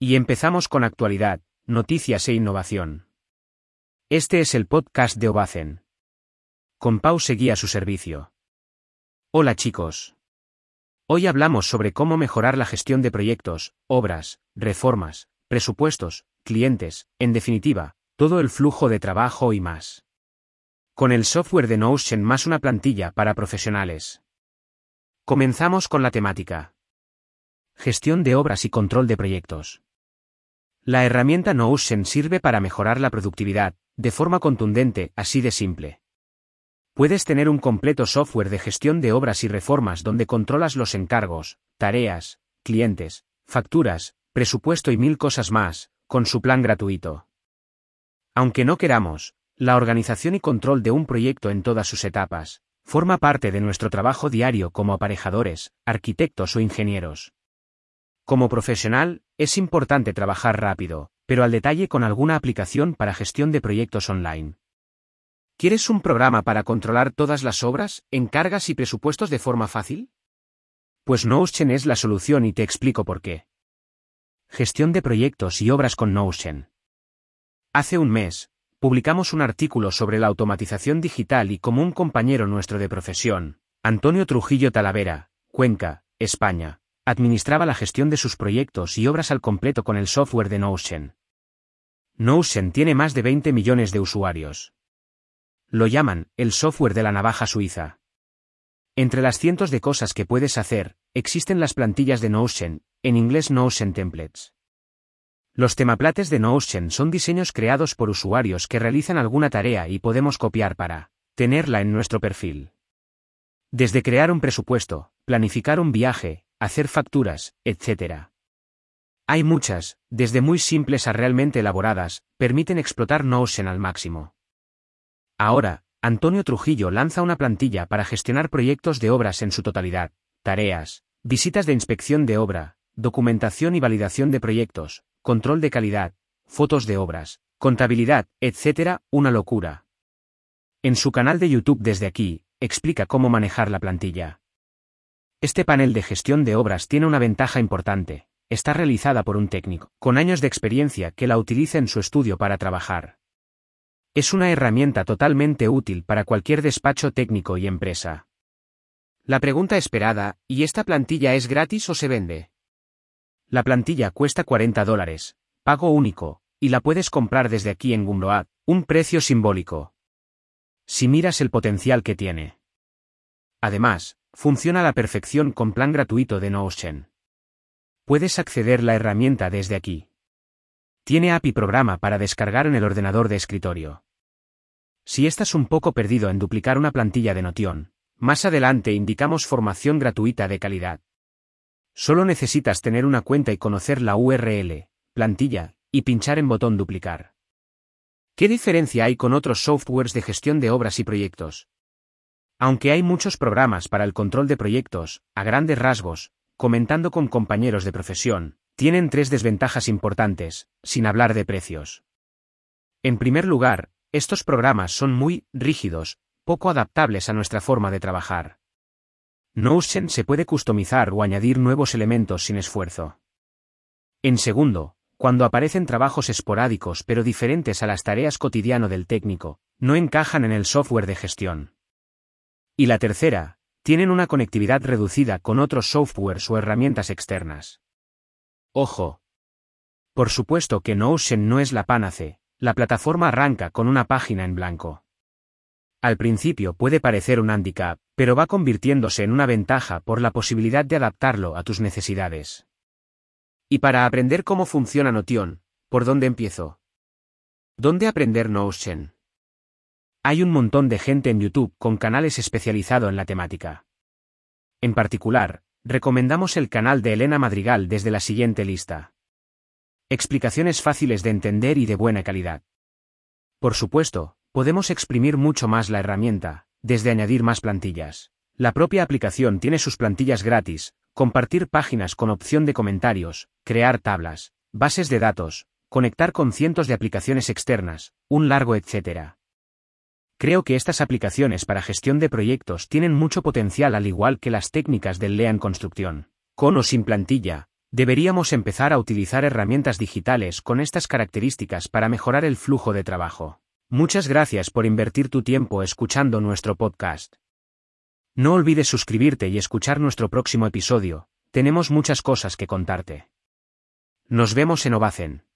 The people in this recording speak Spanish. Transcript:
Y empezamos con actualidad, noticias e innovación. Este es el podcast de Obacen. Con Pau seguía su servicio. Hola chicos. Hoy hablamos sobre cómo mejorar la gestión de proyectos, obras, reformas, presupuestos, clientes, en definitiva, todo el flujo de trabajo y más. Con el software de Notion más una plantilla para profesionales. Comenzamos con la temática. Gestión de obras y control de proyectos. La herramienta Notion sirve para mejorar la productividad, de forma contundente, así de simple. Puedes tener un completo software de gestión de obras y reformas donde controlas los encargos, tareas, clientes, facturas, presupuesto y mil cosas más, con su plan gratuito. Aunque no queramos, la organización y control de un proyecto en todas sus etapas, forma parte de nuestro trabajo diario como aparejadores, arquitectos o ingenieros. Como profesional, es importante trabajar rápido, pero al detalle con alguna aplicación para gestión de proyectos online. ¿Quieres un programa para controlar todas las obras, encargas y presupuestos de forma fácil? Pues Notion es la solución y te explico por qué. Gestión de proyectos y obras con Notion. Hace un mes, publicamos un artículo sobre la automatización digital y como un compañero nuestro de profesión, Antonio Trujillo Talavera, Cuenca, España, administraba la gestión de sus proyectos y obras al completo con el software de Notion. Notion tiene más de 20 millones de usuarios. Lo llaman, el software de la navaja suiza. Entre las cientos de cosas que puedes hacer, existen las plantillas de Notion, en inglés Notion Templates. Los temaplates de Notion son diseños creados por usuarios que realizan alguna tarea y podemos copiar para tenerla en nuestro perfil. Desde crear un presupuesto, planificar un viaje, hacer facturas, etc. Hay muchas, desde muy simples a realmente elaboradas, permiten explotar Notion al máximo. Ahora, Antonio Trujillo lanza una plantilla para gestionar proyectos de obras en su totalidad, tareas, visitas de inspección de obra, documentación y validación de proyectos, control de calidad, fotos de obras, contabilidad, etc., una locura. En su canal de YouTube desde aquí, explica cómo manejar la plantilla. Este panel de gestión de obras tiene una ventaja importante. Está realizada por un técnico, con años de experiencia que la utiliza en su estudio para trabajar. Es una herramienta totalmente útil para cualquier despacho técnico y empresa. La pregunta esperada, ¿y esta plantilla es gratis o se vende? La plantilla cuesta 40 dólares, pago único, y la puedes comprar desde aquí en Gumroad, un precio simbólico. Si miras el potencial que tiene. Además, Funciona a la perfección con plan gratuito de Notion. Puedes acceder la herramienta desde aquí. Tiene API programa para descargar en el ordenador de escritorio. Si estás un poco perdido en duplicar una plantilla de Notion, más adelante indicamos formación gratuita de calidad. Solo necesitas tener una cuenta y conocer la URL, plantilla, y pinchar en botón duplicar. ¿Qué diferencia hay con otros softwares de gestión de obras y proyectos? Aunque hay muchos programas para el control de proyectos, a grandes rasgos, comentando con compañeros de profesión, tienen tres desventajas importantes, sin hablar de precios. En primer lugar, estos programas son muy rígidos, poco adaptables a nuestra forma de trabajar. Notion se puede customizar o añadir nuevos elementos sin esfuerzo. En segundo, cuando aparecen trabajos esporádicos pero diferentes a las tareas cotidiano del técnico, no encajan en el software de gestión. Y la tercera, tienen una conectividad reducida con otros softwares o herramientas externas. Ojo. Por supuesto que Notion no es la pánace, la plataforma arranca con una página en blanco. Al principio puede parecer un handicap, pero va convirtiéndose en una ventaja por la posibilidad de adaptarlo a tus necesidades. Y para aprender cómo funciona Notion, ¿por dónde empiezo? ¿Dónde aprender Notion? Hay un montón de gente en YouTube con canales especializados en la temática. En particular, recomendamos el canal de Elena Madrigal desde la siguiente lista. Explicaciones fáciles de entender y de buena calidad. Por supuesto, podemos exprimir mucho más la herramienta, desde añadir más plantillas. La propia aplicación tiene sus plantillas gratis, compartir páginas con opción de comentarios, crear tablas, bases de datos, conectar con cientos de aplicaciones externas, un largo etcétera. Creo que estas aplicaciones para gestión de proyectos tienen mucho potencial al igual que las técnicas del LEAN Construcción. Con o sin plantilla, Deberíamos empezar a utilizar herramientas digitales con estas características para mejorar el flujo de trabajo. Muchas gracias por invertir tu tiempo escuchando nuestro podcast. No olvides suscribirte y escuchar nuestro próximo episodio, tenemos muchas cosas que contarte. Nos vemos en Ovacen.